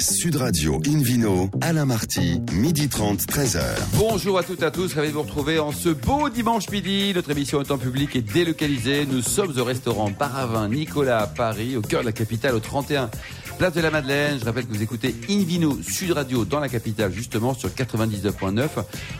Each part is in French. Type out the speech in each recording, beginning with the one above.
Sud Radio Invino, Alain Marty, midi 30, 13h. Bonjour à toutes et à tous, ravi de vous retrouver en ce beau dimanche midi. Notre émission est en public et délocalisée. Nous sommes au restaurant Paravin Nicolas à Paris, au cœur de la capitale, au 31 Place de la Madeleine. Je rappelle que vous écoutez Invino Sud Radio dans la capitale, justement sur 99.9.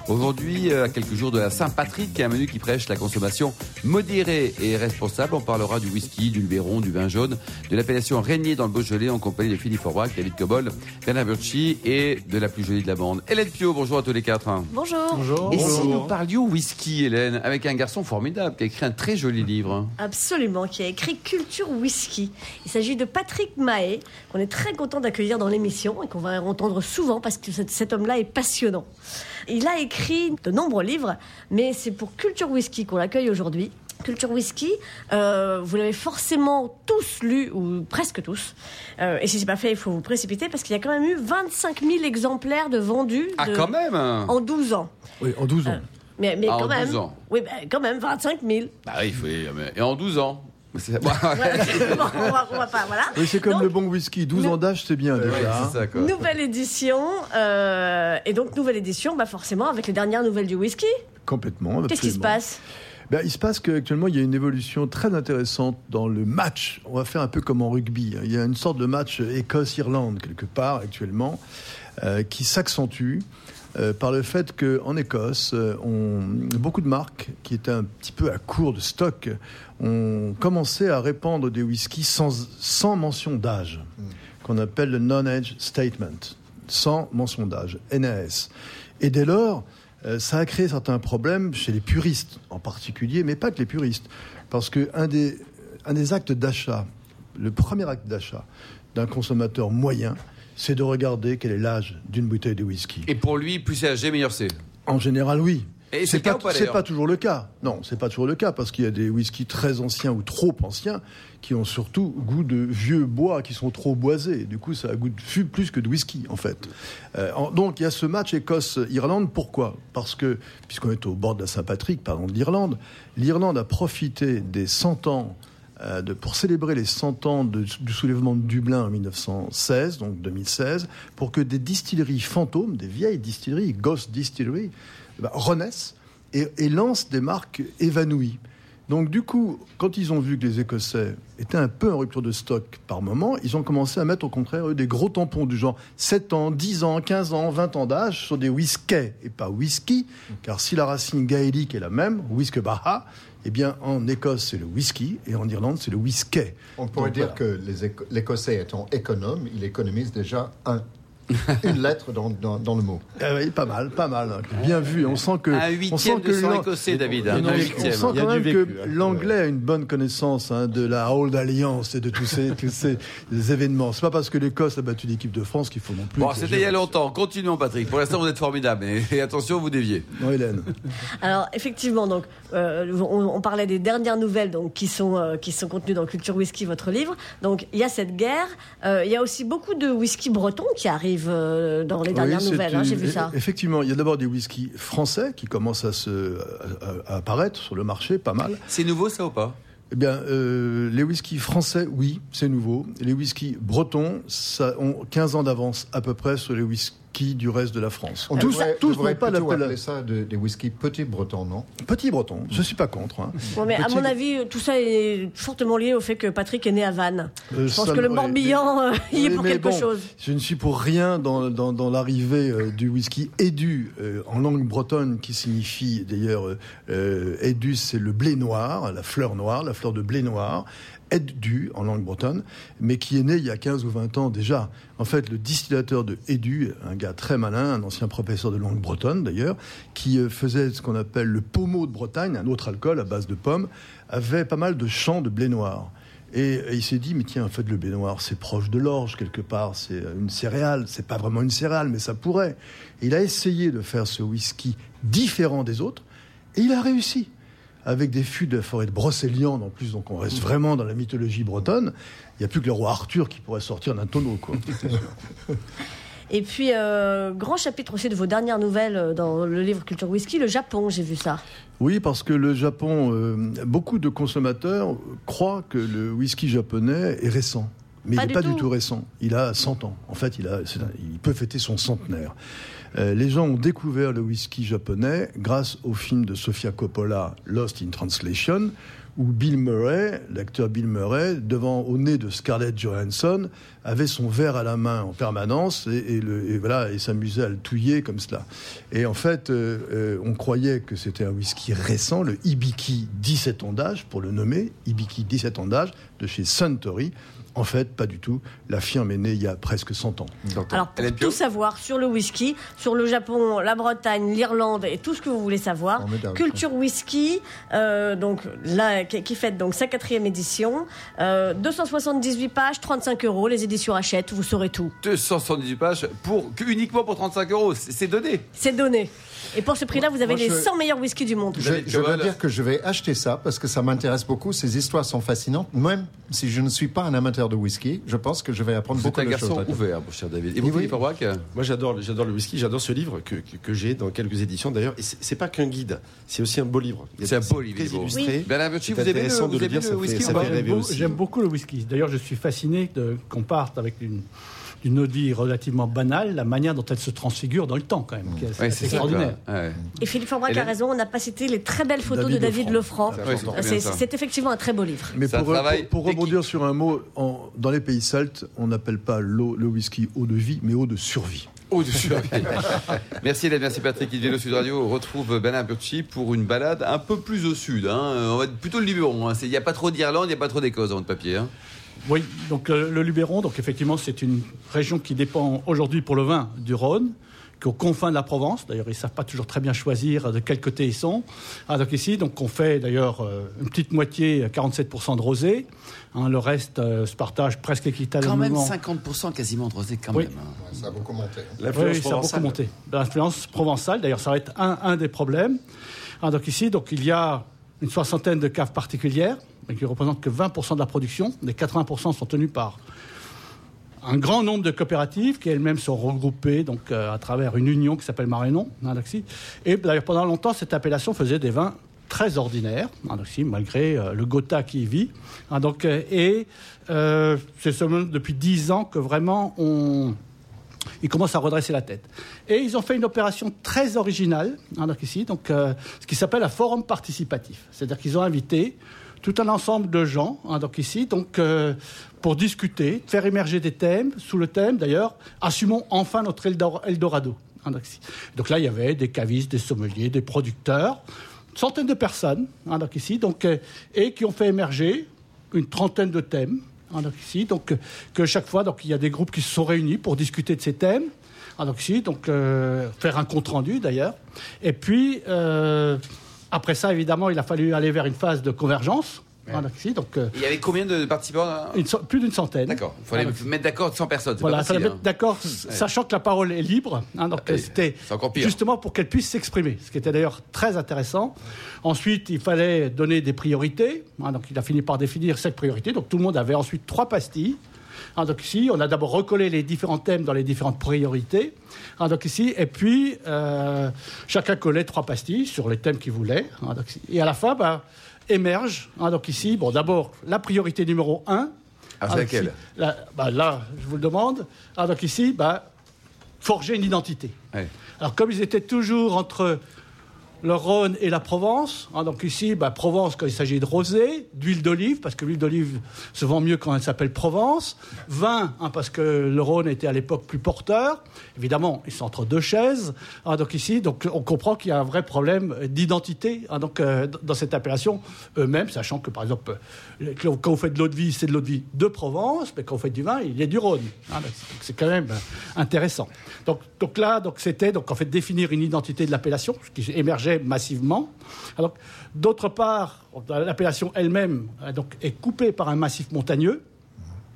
Aujourd'hui, euh, à quelques jours de la Saint-Patrick, un menu qui prêche la consommation modérée et responsable. On parlera du whisky, du Luberon, du vin jaune, de l'appellation Régnier dans le Beaujolais en compagnie de Philippe Forbach, David Cobol, Bernard Burchi et de la plus jolie de la bande, Hélène Pio. Bonjour à tous les quatre. Bonjour. Bonjour. Et si nous parlions whisky, Hélène, avec un garçon formidable qui a écrit un très joli livre. Absolument, qui a écrit Culture Whisky. Il s'agit de Patrick Mahé, qu'on est très content d'accueillir dans l'émission et qu'on va entendre souvent parce que cet, cet homme-là est passionnant. Il a écrit de nombreux livres, mais c'est pour Culture Whisky qu'on l'accueille aujourd'hui. Culture Whisky, euh, vous l'avez forcément tous lu, ou presque tous. Euh, et si c'est pas fait, il faut vous précipiter parce qu'il y a quand même eu 25 000 exemplaires de vendus Ah, de- quand même en 12 ans. Oui, en 12 ans. Euh, Mais, mais Ah, quand en même. 12 ans. Oui, ben, quand même, 25 000. Bah oui, il faut. Et en 12 ans. C'est Bon, on, va, on va pas, voilà. oui, c'est comme Donc, le bon whisky. 12 nous- ans d'âge, c'est bien déjà. c'est ça, quoi. Nouvelle édition, euh, et donc nouvelle édition, bah forcément avec les dernières nouvelles du whisky. Complètement. Qu'est-ce qui se passe? Ben, Il se passe qu'actuellement, il y a une évolution très intéressante dans le match. On va faire un peu comme en rugby. hein. Il y a une sorte de match Écosse-Irlande, quelque part, actuellement, euh, qui s'accentue. Euh, par le fait qu'en Écosse, euh, on, beaucoup de marques qui étaient un petit peu à court de stock ont commencé à répandre des whiskies sans, sans mention d'âge, qu'on appelle le non-age statement, sans mention d'âge, NAS. Et dès lors, euh, ça a créé certains problèmes chez les puristes en particulier, mais pas que les puristes. Parce que un des, un des actes d'achat, le premier acte d'achat d'un consommateur moyen, c'est de regarder quel est l'âge d'une bouteille de whisky. Et pour lui, plus c'est âgé, meilleur c'est. En général, oui. Et c'est pas, pas, pas toujours le cas. Non, c'est pas toujours le cas parce qu'il y a des whiskies très anciens ou trop anciens qui ont surtout goût de vieux bois qui sont trop boisés. Du coup, ça a goût de fût plus que de whisky en fait. Euh, en- donc il y a ce match Écosse-Irlande. Pourquoi? Parce que puisqu'on est au bord de la Saint-Patrick, pardon, de l'Irlande, l'Irlande a profité des 100 ans euh, pour célébrer les 100 ans du soulèvement de Dublin en 1916, donc 2016, pour que des distilleries fantômes, des vieilles distilleries, Ghost Distillery, eh ben, renaissent et, et lancent des marques évanouies. Donc du coup, quand ils ont vu que les Écossais étaient un peu en rupture de stock par moment, ils ont commencé à mettre au contraire eux, des gros tampons du genre 7 ans, 10 ans, 15 ans, 20 ans d'âge sur des whiskies et pas whisky, car si la racine gaélique est la même, whisky baha, eh bien en Écosse c'est le whisky et en Irlande c'est le whisky. On pourrait Donc, dire voilà. que l'Écossais étant économe, il économise déjà un, une lettre dans, dans- dans le mot. Ah oui, pas mal, pas mal. hein. Bien vu. On sent que Un on huitième sent de sang l'an- écossais, David. on Un sent huitième. quand même que hein. l'anglais a une bonne connaissance hein, de la Old Alliance et de tous ces, tous ces événements. C'est pas parce que l'Écosse a battu l'équipe de France qu'il faut non plus. Bon, c'était il y a longtemps. Continuons, Patrick. Pour l'instant, vous êtes formidable. Et, attention, vous déviez. Non, Hélène. Alors effectivement, donc euh, on, on parlait des dernières nouvelles donc qui sont euh, qui sont contenues dans Culture Whisky, votre livre. Donc il y a cette guerre. Euh, il y a aussi beaucoup de whisky breton qui arrivent euh, dans les dernières Oui, nouvelles. hein, J'ai vu ça. Effectivement, il y a d'abord des whiskies français qui commencent à, se, à, à apparaître sur le marché, pas mal. C'est nouveau, ça ou pas? Eh bien, euh, les whiskies français, oui, c'est nouveau. Les whiskies bretons, ça ont 15 ans d'avance à peu près sur les whiskies du reste de la France. On tous devrait, tous devrait pas plutôt l'appel- appeler ça de- des whisky petits bretons, non? Petit breton, je suis pas contre. hein. Bon, mais à Petit- mon avis, tout ça est fortement lié au fait que Patrick est né à Vannes. Euh, Je pense que le Morbihan euh, y est pour mais quelque bon, chose. Je ne suis pour rien dans, dans, dans l'arrivée euh, du whisky édu euh, en langue bretonne, qui signifie d'ailleurs édu, c'est le blé noir, la fleur noire, la fleur de blé noir. Edu en langue bretonne, mais qui est né il y a 15 ou 20 ans déjà. En fait, le distillateur de Edu, un gars très malin, un ancien professeur de langue bretonne d'ailleurs, qui euh, faisait ce qu'on appelle le pommeau de Bretagne, un autre alcool à base de pommes, avait pas mal de champs de blé noir. Et, il s'est dit, mais tiens, en fait, le blé noir, c'est proche de l'orge quelque part, c'est une céréale, c'est pas vraiment une céréale, mais ça pourrait. Et il a essayé de faire ce whisky différent des autres, et il a réussi. Avec des fûts de la forêt de Brocéliande en plus, donc on reste vraiment dans la mythologie bretonne. Il n'y a plus que le roi Arthur qui pourrait sortir d'un tonneau, quoi. Et puis, euh, grand chapitre aussi de vos dernières nouvelles euh, dans le livre Culture Whisky, le Japon, j'ai vu ça. Oui, parce que le Japon, euh, beaucoup de consommateurs croient que le whisky japonais est récent. Mais Pas il n'est pas tout. du tout récent. Il a 100 ans. En fait, il, a, un- il peut fêter son centenaire. Euh, les gens ont découvert le whisky japonais grâce au film de Sofia Coppola, Lost in Translation, où Bill Murray, l'acteur Bill Murray, devant au nez de Scarlett Johansson, avait son verre à la main en permanence et, voilà s'amusait à le touiller comme cela. Et en fait, euh, euh, on croyait que c'était un whisky récent, le Ibiki 17 ans d'âge, pour le nommer, Ibiki 17 ans d'âge, de chez Suntory. En fait, pas du tout. La firme est née il y a presque 100 ans. Alors, pour tout savoir sur le whisky, sur le Japon, la Bretagne, l'Irlande et tout ce que vous voulez savoir. Culture Whisky, euh, donc là, qui, fête donc sa quatrième édition, euh, 278 pages, 35 euros, les éditions achètent, vous saurez tout. 278 pages pour, que- uniquement pour 35 euros. C'est donné. C'est donné. Et pour ce prix-là, vous avez Moi, les je- 100 meilleurs whiskies du monde. Je, je dois dire que je vais acheter ça parce que ça m'intéresse beaucoup. Ces histoires sont fascinantes. Même si je ne suis pas un amateur de whisky, je pense que je vais apprendre Vous êtes beaucoup un de choses. garçon là-dedans. ouvert, mon cher David. Et vous. Philippe Aubrac Moi, j'adore, j'adore le whisky, j'adore ce livre que, que, que j'ai dans quelques éditions d'ailleurs. Et c'est pas qu'un guide, c'est aussi un beau livre. C'est un beau livre, illustré. Bernard C'est vous aimez le, intéressant vous de le aimez lire, le whisky J'aime beaucoup le whisky. D'ailleurs, je suis fasciné qu'on parte avec une, une eau de vie relativement banale, la manière dont elle se transfigure dans le temps, quand même, Ouais, c'est extraordinaire. Ouais. Et Philippe Forbrac a raison, on n'a pas cité les très belles photos David de David Lefranc. C'est effectivement un très beau livre. Mais pour, rebondir sur un mot, en- dans les pays celtes, on n'appelle pas l'eau, le whisky eau de vie, mais eau de survie. Merci Hélène, merci Patrick. Il vient au Sud Radio. On retrouve Bernard Burchi pour une balade un peu plus au sud. hein. On va être plutôt le Luberon. hein. Il n'y a pas trop d'Irlande, il n'y a pas trop d'Écosse dans votre papier. hein. Oui, donc euh, le Luberon, donc effectivement, c'est une région qui dépend aujourd'hui pour le vin du Rhône, qui est aux confins de la Provence. D'ailleurs, ils ne savent pas toujours très bien choisir de quel côté ils sont. Ah, donc ici, donc on fait d'ailleurs euh, une petite moitié, euh, 47% de rosé. Hein, le reste euh, se partage presque Quand même équitablement. 50% quasiment de rosé quand Oui. même. hein. Ça a beaucoup monté. hein. Oui, L'influence oui, ça a beaucoup provençale. monté. L'influence provençale, d'ailleurs, ça va être un, un des problèmes. Ah, donc ici, donc, il y a une soixantaine de caves particulières, mais qui ne représentent que 20% de la production. Les 80% sont tenus par un grand nombre de coopératives qui elles-mêmes sont regroupées donc, euh, à travers une union qui s'appelle Marénon. hein. Et d'ailleurs, pendant longtemps, cette appellation faisait des vins très ordinaires, hein, malgré euh, le Gotha qui y vit. Hein, euh, et c'est seulement depuis 10 ans que vraiment on, ils commencent à redresser la tête. Et ils ont fait une opération très originale, hein, donc ici, donc, euh, ce qui s'appelle un forum participatif. C'est-à-dire qu'ils ont invité tout un ensemble de gens, donc ici, donc, euh, pour discuter, faire émerger des thèmes, sous le thème d'ailleurs, assumons enfin notre Eldor- Eldorado. hein, donc. Donc là, il y avait des cavistes, des sommeliers, des producteurs, une centaine de personnes, donc ici, donc, euh, et qui ont fait émerger une trentaine de thèmes. Ici, donc, que chaque fois, donc, il y a des groupes qui se sont réunis pour discuter de ces thèmes. donc ici, donc, euh, faire un compte-rendu d'ailleurs. Et puis, euh, après ça, évidemment, il a fallu aller vers une phase de convergence. Hein, donc, euh, Il y avait combien de participants une cent- plus d'une centaine. D'accord. Il fallait Ah, mettre d'accord 100 personnes. voilà, il fallait mettre d'accord, sachant que la parole est libre. hein, donc, Et c'était justement pour qu'elle puisse s'exprimer, ce qui était d'ailleurs très intéressant. Ensuite, il fallait donner des priorités. hein, donc, il a fini par définir cette priorité. Donc, tout le monde avait ensuite trois pastilles. Hein, donc ici, on a d'abord recollé les différents thèmes dans les différentes priorités. hein, donc ici, et puis euh, chacun collait trois pastilles sur les thèmes qu'il voulait. hein, donc ici. et à la fin, bah, émerge. donc ici, bon, d'abord la priorité numéro un. Ah, c'est laquelle ici, là, bah, là, je vous le demande. Donc ici, bah, forger une identité. Ouais. Alors, comme ils étaient toujours entre le Rhône et la Provence, hein, donc ici, bah, Provence quand il s'agit de rosé, d'huile d'olive, parce que l'huile d'olive se vend mieux quand elle s'appelle Provence, vin, hein, parce que le Rhône était à l'époque plus porteur. Évidemment, ils sont entre deux chaises. hein, donc ici, donc, on comprend qu'il y a un vrai problème d'identité hein, euh, dans cette appellation eux-mêmes, sachant que, par exemple, euh, quand vous faites de l'eau de vie, c'est de l'eau de vie de Provence, mais quand vous faites du vin, il y a du Rhône. donc c'est quand même euh, intéressant. Donc, donc là, donc c'était donc en fait définir une identité de l'appellation, ce qui émergeait massivement. D'autre part, l'appellation elle-même euh, est coupée par un massif montagneux.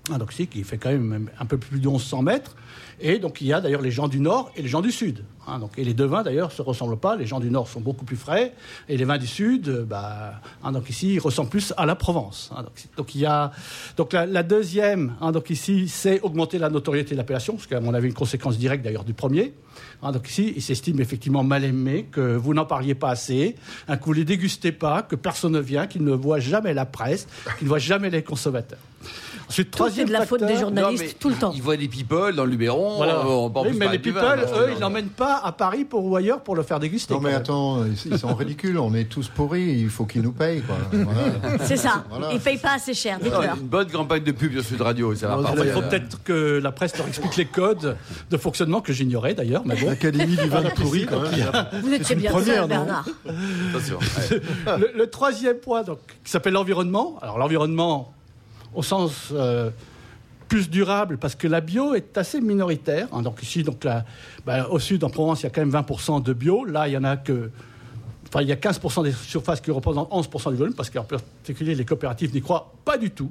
Donc ici, qui fait quand même un peu plus de 1100 mètres. Et donc il y a d'ailleurs les gens du Nord et les gens du Sud. hein. donc, et les deux vins d'ailleurs se ressemblent pas. Les gens du Nord sont beaucoup plus frais et les vins du Sud, euh, bah, hein, donc ici, ils ressemblent plus à la Provence. hein. donc, il y a donc la, deuxième, donc ici, c'est augmenter la notoriété de l'appellation, ce qui est à mon avis une conséquence directe d'ailleurs du premier. Donc ici, il s'estime effectivement mal aimé, que vous n'en parliez pas assez, que vous les dégustez pas, que personne ne vient, qu'il ne voit jamais la presse, qu'il ne voit jamais les consommateurs. Troisième de la faute des journalistes Non, tout le temps. Ils voient des people dans le Luberon. Voilà. euh, on Oui, mais les people, vin, que- eux, ils l'emmènent pas à Paris pour, ou ailleurs pour le faire déguster. Non mais attends, ils, sont ridicules, on est tous pourris, il faut qu'ils nous payent. Voilà. C'est ça. Voilà. Ils payent pas assez cher, Non, dites-leur. Une bonne campagne de pub sur Sud Radio, ça va il faut peut-être que la presse leur explique les codes de fonctionnement que j'ignorais d'ailleurs, mais bon. L'Académie du vin pourri, quand même. Vous étiez bien première, Bernard. Attention. ouais. Le, le troisième point, donc, qui s'appelle l'environnement. Alors l'environnement au sens euh, plus durable, parce que la bio est assez minoritaire. hein. donc ici, donc là, bah, au sud, en Provence, il y a quand même 20% de bio. Là, il y en a que Enfin, il y a 15% des surfaces qui représentent 11% du volume, parce qu'en particulier, les coopératives n'y croient pas du tout.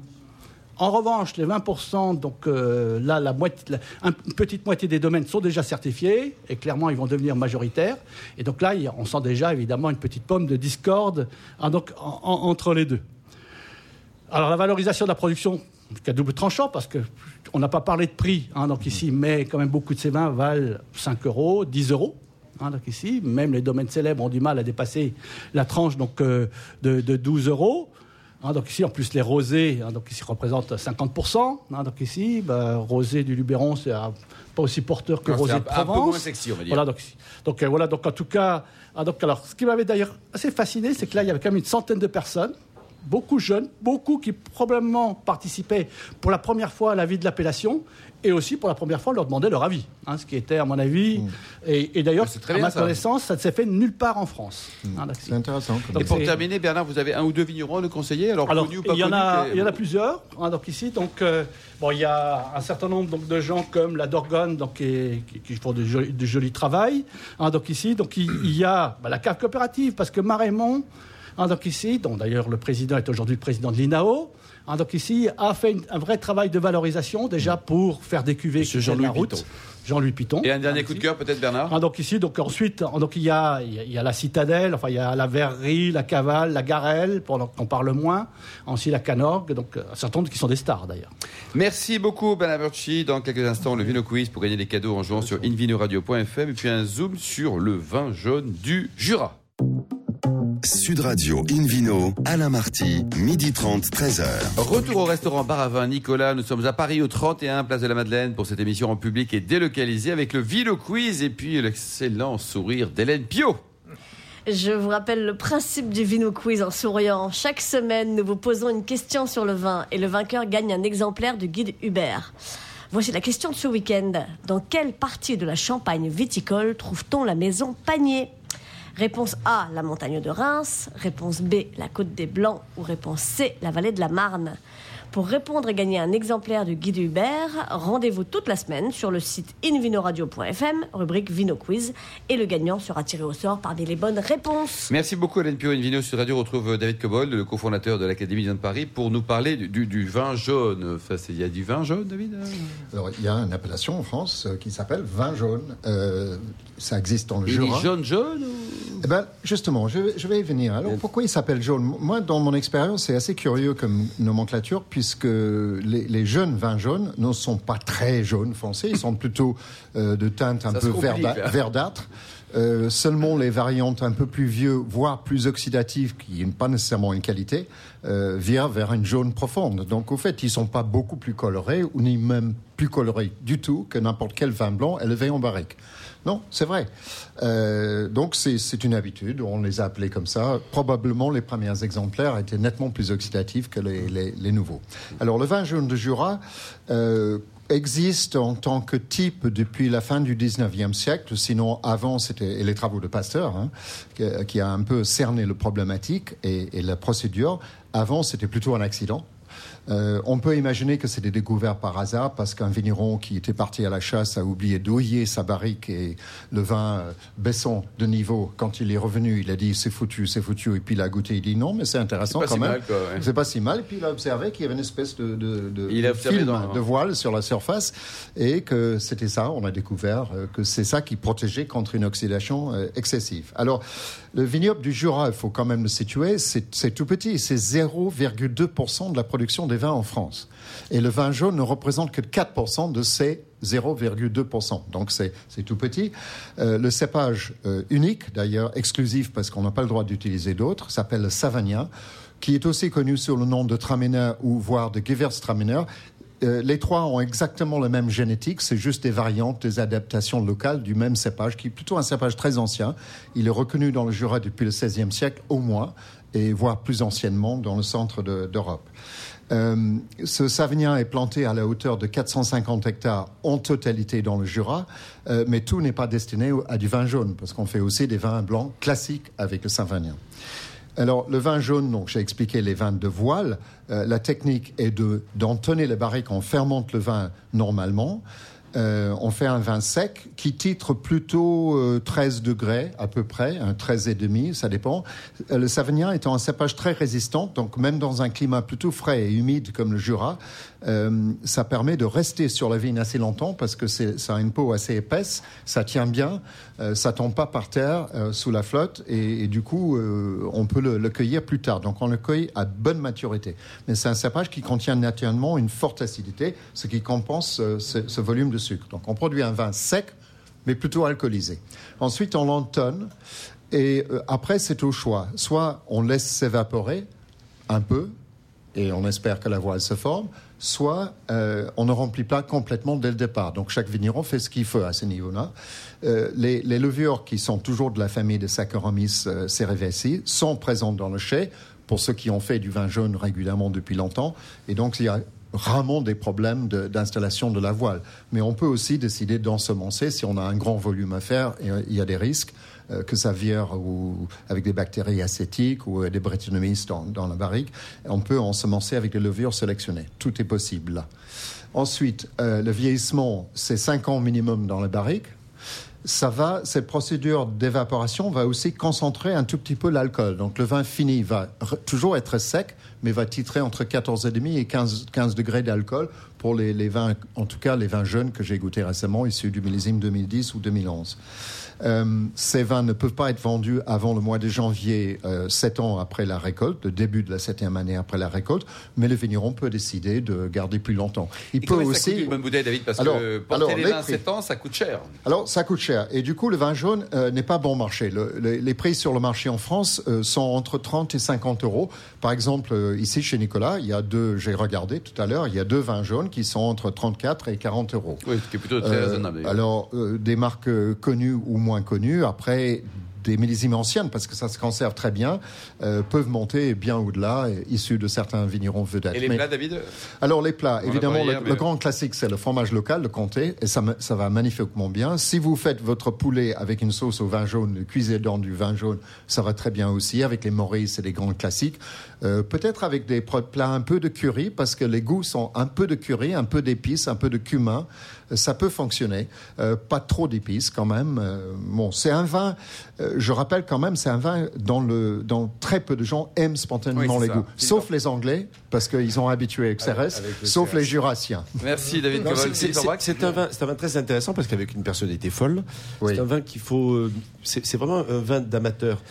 En revanche, les 20%, donc euh, là, la moitié, une petite moitié des domaines sont déjà certifiés, et clairement, ils vont devenir majoritaires. Et donc là, on sent déjà, évidemment, une petite pomme de discorde hein, donc, en- en- entre les deux. Alors, la valorisation de la production, c'est à double tranchant, parce qu'on n'a pas parlé de prix, hein, donc ici, mais quand même, beaucoup de ces vins valent 5 euros, 10 euros. hein, donc ici, même les domaines célèbres ont du mal à dépasser la tranche donc, euh, de, de 12 euros. Hein, donc ici, en plus, les rosés, hein, donc ici, représentent 50%. hein, donc ici, bah, rosé du Luberon, c'est pas aussi porteur que Non, rosé c'est de un- un peu Provence. moins sexy, on va dire. Voilà, donc, donc, euh, voilà, donc en tout cas, ah, donc, alors, ce qui m'avait d'ailleurs assez fasciné, c'est que là, il y avait quand même une centaine de personnes, beaucoup jeunes, beaucoup qui probablement participaient pour la première fois à la vie de l'appellation, et aussi pour la première fois, on leur demandait leur avis, hein, ce qui était, à mon avis, et, et d'ailleurs, à bien, ma ça. connaissance, ça ne s'est fait nulle part en France. Hein, donc, C'est intéressant. comme Donc, Et pour terminer, Bernard, vous avez un ou deux vignerons à nous conseiller Alors, alors, connus ou pas il y, en a, que- il y en a plusieurs. hein, donc ici, donc euh, bon, il y a un certain nombre donc, de gens comme la Dorgone, donc qui, qui- qui font du joli, du joli travail. hein, donc ici, donc il, il y a bah, la cave coopérative parce que Marémont, hein, donc ici, dont d'ailleurs le président est aujourd'hui le président de l'INAO. donc ici, a fait une- un vrai travail de valorisation déjà pour faire des cuvées qui tiennent la Jean-Louis route. Piton. Jean-Louis Piton. Et un dernier coup de cœur, peut-être, Bernard donc ici, donc ensuite, donc il y a, il y a- la citadelle, enfin il y a la verrerie, la cavale, la garelle, pendant qu'on parle moins, ensuite la canorgue, donc euh, un certain nombre qui sont des stars d'ailleurs. Merci beaucoup, Bernard Burchi. Dans quelques instants, le Vino Quiz pour gagner des cadeaux en jouant sur invinoradio.fm et puis un zoom sur le vin jaune du Jura. Sud Radio Invino, Alain Marty, midi 30, 13h. Retour au restaurant Bar à Vin Nicolas. Nous sommes à Paris au 31 Place de la Madeleine pour cette émission en public et délocalisée avec le Vino Quiz et puis l'excellent sourire d'Hélène Pio. Je vous rappelle le principe du Vino Quiz en souriant. Chaque semaine, nous vous posons une question sur le vin et le vainqueur gagne un exemplaire du guide Hubert. Voici la question de ce week-end. Dans quelle partie de la Champagne viticole trouve-t-on la maison Panier? Réponse A, la montagne de Reims. Réponse B, la côte des Blancs. Ou réponse C, la vallée de la Marne. Pour répondre et gagner un exemplaire du guide Hubert, rendez-vous toute la semaine sur le site invinoradio.fm, rubrique Vino Quiz, et le gagnant sera tiré au sort parmi les bonnes réponses. Merci beaucoup Hélène Pio. Invino Sud Radio retrouve David Cobold, le cofondateur de l'Académie de Paris, pour nous parler du, du- du vin jaune. Enfin, il y a du vin jaune, David Alors, il y a une appellation en France euh, qui s'appelle vin jaune. Euh, ça existe dans le Jura. jaune jaune ou... Eh ben, justement, je, vais- je vais y venir. Alors, pourquoi il s'appelle jaune Moi, dans mon expérience, c'est assez curieux comme nomenclature, puisque les, les jeunes vins jaunes ne sont pas très jaunes foncés, ils sont plutôt euh, de teinte un Ça peu verda- hein. verdâtre. Euh, seulement les variantes un peu plus vieux, voire plus oxydatives, qui n'ont pas nécessairement une qualité, euh, virent vers une jaune profonde. Donc, au fait, ils sont pas beaucoup plus colorés, ou ni même plus colorés du tout que n'importe quel vin blanc élevé en barrique. Non, c'est vrai. Euh, donc c'est une habitude, on les a appelés comme ça. Probablement les premiers exemplaires étaient nettement plus oxydatifs que les, nouveaux. Alors le vin jaune de Jura euh, existe en tant que type depuis la fin du 19e siècle, sinon avant c'était les travaux de Pasteur hein, qui, a un peu cerné le problématique et la procédure. Avant c'était plutôt un accident. Euh, on peut imaginer que c'était découvert par hasard parce qu'un vigneron qui était parti à la chasse a oublié d'ouiller sa barrique et le vin euh, baissant de niveau. Quand il est revenu, il a dit c'est foutu, c'est foutu. Et puis il a goûté, il dit non, mais c'est intéressant C'est quand si même. ouais. C'est pas si mal. Et puis il a observé qu'il y avait une espèce de, de, de- Il a de observé film, dans- de voile sur la surface et que c'était ça. On a découvert euh, que c'est ça qui protégeait contre une oxydation euh, excessive. Alors, le vignoble du Jura, il faut quand même le situer, c'est c'est tout petit. C'est 0,2% de la production des vins en France. Et le vin jaune ne représente que 4% de ces 0,2%. Donc c'est tout petit. Euh, le cépage euh, unique, d'ailleurs exclusif parce qu'on n'a pas le droit d'utiliser d'autres, s'appelle le Savagnin, qui est aussi connu sous le nom de Traminer ou voire de Gewürztraminer. euh, les trois ont exactement la même génétique, c'est juste des variantes, des adaptations locales du même cépage, qui est plutôt un cépage très ancien. Il est reconnu dans le Jura depuis le XVIe siècle au moins, et voire plus anciennement dans le centre de- d'Europe. Euh, ce Savagnin est planté à la hauteur de 450 hectares en totalité dans le Jura, euh, mais tout n'est pas destiné à du vin jaune, parce qu'on fait aussi des vins blancs classiques avec le Savagnin. Alors, le vin jaune, donc j'ai expliqué les vins de voile. Euh, la technique est de d'entonner les barriques, on fermente le vin normalement. Euh, on fait un vin sec qui titre plutôt euh, 13 degrés à peu près, un 13 et demi, ça dépend. Euh, Le Savagnin étant un cépage très résistant, donc même dans un climat plutôt frais et humide comme le Jura, euh, ça permet de rester sur la vigne assez longtemps parce que ça a une peau assez épaisse, ça tient bien, euh, ça tombe pas par terre euh, sous la flotte et, et du coup on peut le, le cueillir plus tard. Donc on le cueille à bonne maturité. Mais c'est un cépage qui contient naturellement une forte acidité, ce qui compense ce, ce volume de Donc on produit un vin sec mais plutôt alcoolisé. Ensuite on l'entonne et euh, après c'est au choix. Soit on laisse s'évaporer un peu et on espère que la voile se forme, soit euh, on ne remplit pas complètement dès le départ. Donc chaque vigneron fait ce qu'il faut à ce niveau-là. Euh, les, les levures qui sont toujours de la famille de Saccharomyces euh, cerevisiae sont présentes dans le chai pour ceux qui ont fait du vin jaune régulièrement depuis longtemps. Et donc il y a rarement des problèmes d'installation de, la voile. Mais on peut aussi décider d'ensemencer si on a un grand volume à faire et euh, il y a des risques euh, que ça vire ou avec des bactéries acétiques ou euh, des Brettanomyces dans, la barrique. On peut ensemencer avec des levures sélectionnées. Tout est possible. Ensuite, le vieillissement, c'est 5 ans minimum dans la barrique. Ça va, cette procédure d'évaporation va aussi concentrer un tout petit peu l'alcool. Donc le vin fini va toujours être sec, mais va titrer entre 14,5 et 15, 15 degrés d'alcool pour les, les vins, en tout cas les vins jeunes que j'ai goûtés récemment, issus du millésime 2010 ou 2011. Euh, ces vins ne peuvent pas être vendus avant le mois de janvier, euh, sept ans après la récolte, le début de la septième année après la récolte, mais le vigneron peut décider de garder plus longtemps. Il Et peut combien ça coûte aussi. une bonne bouteille, David? Parce Alors- que porter alors, les les vins prix. 7 ans, ça coûte cher. Alors, ça coûte cher. Et du coup, le vin jaune euh, n'est pas bon marché. Le- le- les prix sur le marché en France sont entre 30 et 50 euros. Par exemple, ici, chez Nicolas, il y a deux, j'ai regardé tout à l'heure, il y a deux vins jaunes qui sont entre 34 et 40 euros. Oui, ce qui est plutôt très raisonnable. alors, des marques connues ou moins connues, après des millésimes anciennes, parce que ça se conserve très bien, euh, peuvent monter bien au-delà, issus de certains vignerons vedettes. Et les Mais- plats, David? Alors les plats, On évidemment, le, hier, mais- le grand classique, c'est le fromage local, le comté, et ça, ça va magnifiquement bien. Si vous faites votre poulet avec une sauce au vin jaune, le cuisez dans du vin jaune, ça va très bien aussi, avec les Maurice et les grands classiques. Euh, Peut-être avec des plats un peu de curry, parce que les goûts sont un peu de curry, un peu d'épices, un peu de cumin. Euh, Ça peut fonctionner. Euh, pas trop d'épices quand même. Euh, bon, c'est un vin, euh, je rappelle quand même, c'est un vin dont, le, dont très peu de gens aiment spontanément Oui, les ça. goûts. Sauf les Anglais, parce qu'ils sont habitués avec CRS, avec le sauf CRS. les Jurassiens. Merci, David c'est- un vin, c'est un vin très intéressant parce qu'avec une personnalité folle, Oui. c'est un vin qu'il faut. C'est vraiment un vin d'amateur.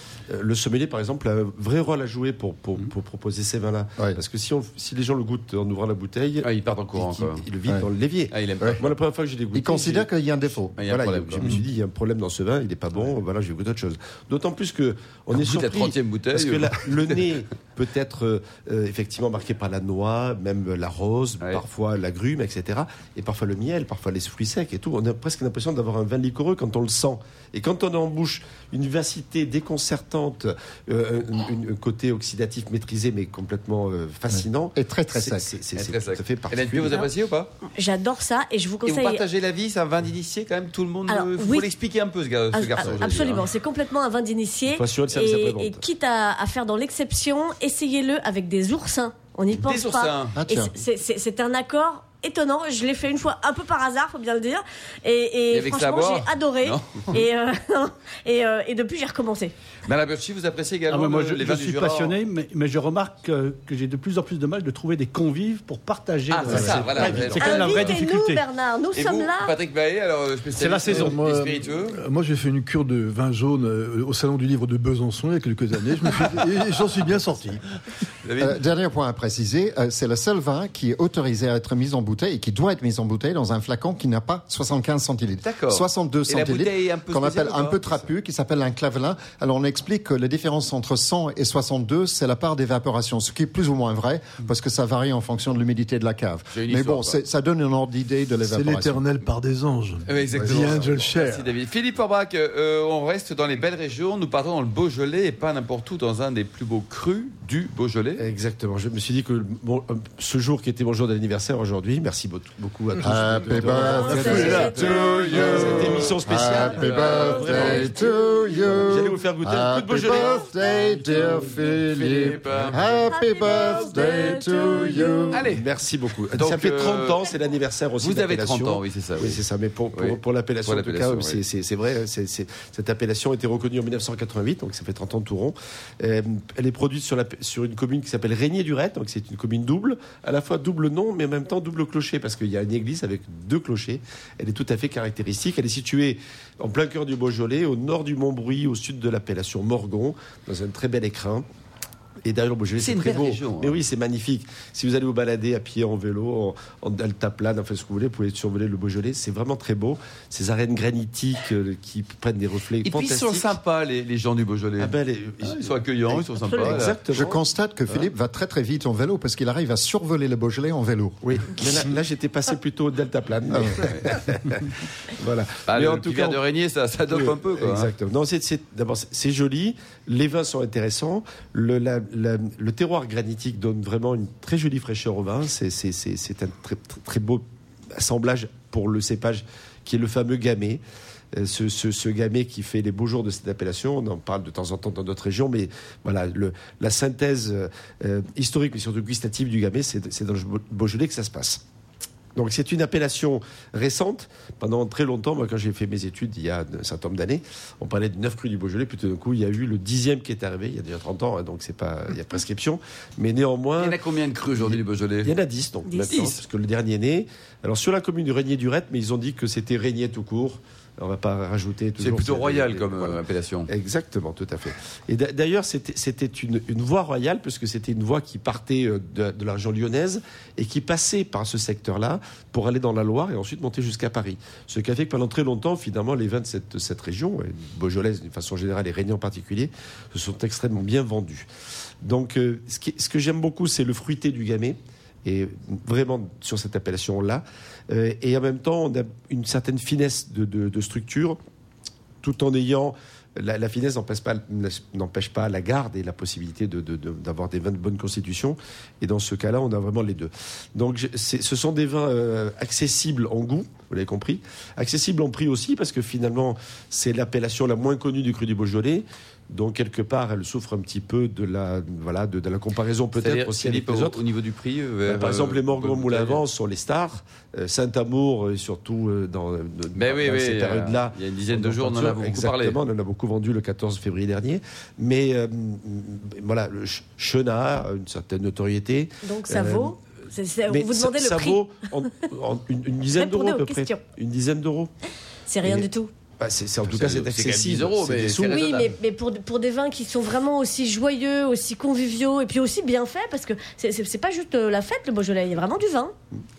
Le sommelier, par exemple, a un vrai rôle à jouer pour, pour, pour proposer ces vins-là. Parce que si, on, si les gens le goûtent en ouvrant la bouteille, Ah, ils partent en courant, ils, le vident Ouais. dans le l'évier. Ah. Moi, la première fois que j'ai goûté, Ils considèrent qu'il y a un défaut. Ah, un problème, je me suis dit, il y a un problème dans ce vin, il n'est pas bon, voilà, je vais goûter autre chose. D'autant plus que on, On est goûte la surpris. 30e bouteille. Parce que la- le nez peut être euh, euh, effectivement marqué par la noix, même la rose, Ouais. parfois l'agrume, etc. Et parfois le miel, parfois les fruits secs et tout. On a presque l'impression d'avoir un vin liquoreux quand on le sent. Et quand on a en bouche une vivacité déconcertante, euh, un, un côté oxydatif maîtrisé mais complètement euh, fascinant. Et très, très c'est- sec. c'est- tout à fait particulier. vous appréciez ou pas? J'adore ça et je vous Et vous conseille. partagez la vie, c'est un vin d'initié quand même, tout le monde. Alors, Il faut oui. l'expliquer un peu, ce, gars- ce Ah, garçon. j'allais Absolument, c'est complètement un vin d'initié. Faut le Et, et quitte à, à faire dans l'exception, essayez-le avec des oursins. On n'y pense Des pas. oursins. Ah, c'est un accord étonnant. Je l'ai fait une fois un peu par hasard, faut bien le dire. Et, franchement, j'ai adoré. Et, euh, et, euh, et depuis, j'ai recommencé. Madame Berchi, vous appréciez Ah, également mais moi, le- je, les je vins du suis Jura passionné, mais, mais je remarque que, que j'ai de plus en plus de mal de trouver des convives pour partager. Ah, le- c'est ça, voilà. C'est quand même la vraie difficulté. Bernard. Nous Et sommes vous, là. Patrick Baé, alors spécialiste C'est la saison. des Moi, euh, moi, j'ai fait une cure de vin jaune euh, au salon du livre de Besançon il y a quelques années. Je me suis- et j'en suis bien sorti. Euh, dernier point à préciser, euh, c'est le seul vin qui est autorisé à être mis en bouteille et qui doit être mis en bouteille dans un flacon qui n'a pas 75 centilitres. D'accord. 62 Et la centilitres, bouteille qu'on appelle un peu trapu, qui s'appelle un clavelin. Alors on explique que la différence entre 100 et 62, c'est la part d'évaporation, ce qui est plus ou moins vrai, parce que ça varie en fonction de l'humidité de la cave. Mais histoire, bon, c'est- ça donne un ordre d'idée de C'est l'évaporation. l'éternel part des anges. Oui, exactement. The Angel Share. Merci David. Philippe Orbach, euh, on reste dans les belles régions. Nous partons dans le Beaujolais et pas n'importe où, dans un des plus beaux crus du Beaujolais. Exactement. Je me suis dit que bon, euh, ce jour qui était mon jour d'anniversaire aujourd'hui, merci beau- beaucoup à tous. Happy birthday to you. Cette émission spéciale. Happy Euh, birthday to you. J'allais vous faire goûter un coup de Happy Beaujolais. birthday, dear Philippe. Happy birthday to you. Allez, Merci beaucoup. Donc, ça fait euh, 30 ans, c'est l'anniversaire aussi. vous avez l'appellation. 30 ans, oui, c'est ça. Oui, c'est ça. Mais pour, pour, Oui. pour l'appellation, en tout cas, c'est- oui. c'est c'est vrai. cette appellation a été reconnue en 1988, donc ça fait 30 ans tout rond. Euh, elle est produite sur, la, sur une commune qui s'appelle Régnier-du-Ret, donc c'est une commune double, à la fois double nom, mais en même temps double clocher, parce qu'il y a une église avec deux clochers. Elle est tout à fait caractéristique. Elle est située en plein cœur du Beaujolais, au nord du Montbrouy, au sud de l'appellation Morgon, dans un très bel écrin. Et derrière le Beaujolais, C'est très beau. région, Mais hein. oui, c'est magnifique. Si vous allez vous balader à pied, en vélo, en, en deltaplane, enfin ce que vous voulez, vous pouvez survoler le Beaujolais. C'est vraiment très beau. Ces arènes granitiques euh, qui prennent des reflets Et puis ils fantastiques. sont sympas, les, les gens du Beaujolais. Ah ben, les- ils sont accueillants, ils sont sympas. Absolument. Exactement. Je constate que Philippe va très très vite en vélo parce qu'il arrive à survoler le Beaujolais en vélo. Oui, mais là, là, j'étais passé plutôt au deltaplane. mais- voilà. Ah, mais le, en tout cas, de Régnier, ça, ça dope Oui, un peu. Quoi, hein. Exactement. Non, c'est, c'est- d'abord, c'est, c'est joli. Les vins sont intéressants. Le, la- le terroir granitique donne vraiment une très jolie fraîcheur au vin. C'est, un très, beau assemblage pour le cépage qui est le fameux gamay. Euh, Ce, ce, gamay qui fait les beaux jours de cette appellation, on en parle de temps en temps dans d'autres régions, mais voilà, la synthèse euh, historique, mais surtout gustative du gamay, c'est, c'est dans le Beaujolais que ça se passe. Donc c'est une appellation récente. Pendant très longtemps, moi quand j'ai fait mes études il y a un certain nombre d'années, on parlait de 9 crus du Beaujolais, puis tout d'un coup il y a eu le dixième qui est arrivé, il y a déjà 30 ans, hein, donc c'est pas, il y a prescription. Mais néanmoins, Il y en a combien de crus aujourd'hui du Beaujolais? il y en a 10 donc Dix. maintenant, Dix. parce que le dernier est né. Alors sur la commune du Régnier-du-Ret, mais ils ont dit que c'était Régnier tout court. On va pas rajouter. C'est plutôt royal comme voilà. euh, appellation. Exactement, tout à fait. Et d'a- d'ailleurs, c'était une, une voie royale, puisque c'était une voie qui partait euh, de, de la région lyonnaise et qui passait par ce secteur-là pour aller dans la Loire et ensuite monter jusqu'à Paris. Ce qui a fait que pendant très longtemps, finalement, les vins de cette, cette région, et Beaujolais d'une façon générale et Réunion en particulier, se sont extrêmement bien vendus. Donc, euh, ce, qui- ce que j'aime beaucoup, c'est le fruité du gamay. Et vraiment sur cette appellation-là. Euh, et en même temps, on a une certaine finesse de, structure tout en ayant la, finesse n'empêche pas, la garde et la possibilité d'avoir des vins de bonne constitution. Et dans ce cas-là, on a vraiment les deux. Donc, ce sont des vins euh, accessibles en goût, vous l'avez compris, accessibles en prix aussi, parce que finalement, c'est l'appellation la moins connue du cru du Beaujolais. Donc, quelque part, elle souffre un petit peu de la, voilà, de, de la comparaison peut-être aussi avec les au, autres. au niveau du prix euh, vers, Par exemple, euh, les Moulin à bouteille. Vent sont les stars. Euh, Saint-Amour, euh, surtout euh, dans, dans, Mais oui, dans oui, ces il y a- périodes-là. il y a une dizaine de jours, on en a beaucoup Exactement, parlé. on en a beaucoup vendu le 14 février dernier. Mais euh, voilà, le Ch- Chenard a une certaine notoriété. Donc ça Euh, vaut. Mais vous ça- demandez le ça prix. vaut en- en une, une dizaine d'euros à peu près. Une dizaine d'euros. C'est rien Et- du tout. Bah, c'est, c'est- en tout C'est- cas, c'est accessible. 10 euros, C'est mais sous. Oui, mais, mais pour, pour des vins qui sont vraiment aussi joyeux, aussi conviviaux et puis aussi bien faits, parce que c'est- c'est c'est pas juste euh, la fête le Beaujolais, il y a vraiment du vin.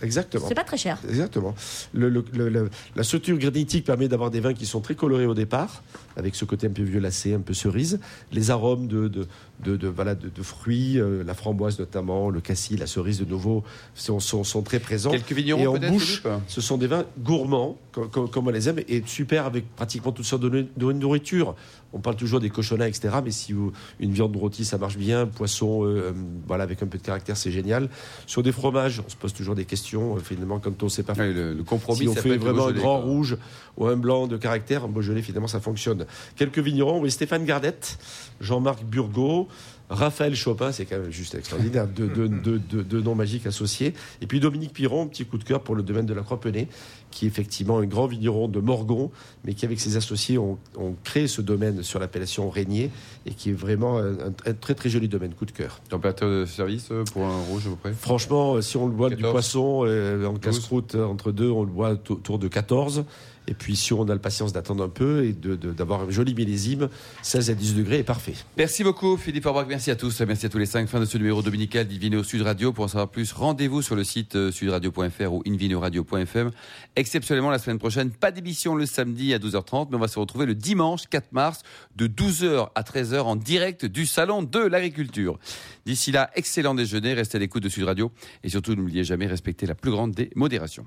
Exactement. C'est pas très cher. Exactement. Le- le- le- le- la structure granitique permet d'avoir des vins qui sont très colorés au départ, avec ce côté un peu violacé, un peu cerise. Les arômes de, de, de, de- voilà, de, de fruits, euh, la framboise notamment, le cassis, la cerise de nouveau, sont, sont, sont très présents. Quelques Et vignerons en peut-être, bouche, ce sont des vins gourmands, comme, comme- comme on les aime, et super avec pratiquement toutes sortes de nourriture. On parle toujours des cochonnats, etc. Mais si vous, une viande rôtie, ça marche bien. Poisson, euh, euh, voilà, avec un peu de caractère, c'est génial. Sur des fromages, on se pose toujours des questions. euh, finalement, quand on ne sait pas Ouais, le, le compromis si on fait vraiment un grand quoi. rouge ou un blanc de caractère, un Beaujolais, finalement, ça fonctionne. Quelques vignerons, oui, Stéphane Gardette, Jean-Marc Burgot, Raphaël Chopin, c'est quand même juste extraordinaire, deux, deux- deux- deux- deux noms magiques associés. Et puis Dominique Piron, petit coup de cœur pour le domaine de la Croix-Penay, qui est effectivement un grand vigneron de Morgon, mais qui, avec ses associés, ont, ont créé ce domaine sur l'appellation Régnier, et qui est vraiment un, un très très joli domaine, coup de cœur. Température de service euh, pour un rouge à peu près? Franchement, euh, si on le boit du 14. poisson euh, en 12. casse-croûte entre deux, on le boit autour de 14. Et puis, si on a la patience d'attendre un peu et d'avoir un joli millésime, 16 à 18 degrés est parfait. Merci beaucoup, Philippe Orbach. Merci à tous. Merci à tous les cinq. Fin de ce numéro dominical d'Invino Sud Radio. Pour en savoir plus, rendez-vous sur le site euh, sudradio.fr ou invinoradio.fm. Exceptionnellement, la semaine prochaine, pas d'émission le samedi à 12h30, mais on va se retrouver le dimanche 4 mars de 12h à 13h en direct du Salon de l'Agriculture. D'ici là, excellent déjeuner. Restez à l'écoute de Sud Radio et surtout, n'oubliez jamais, respecter la plus grande des modérations.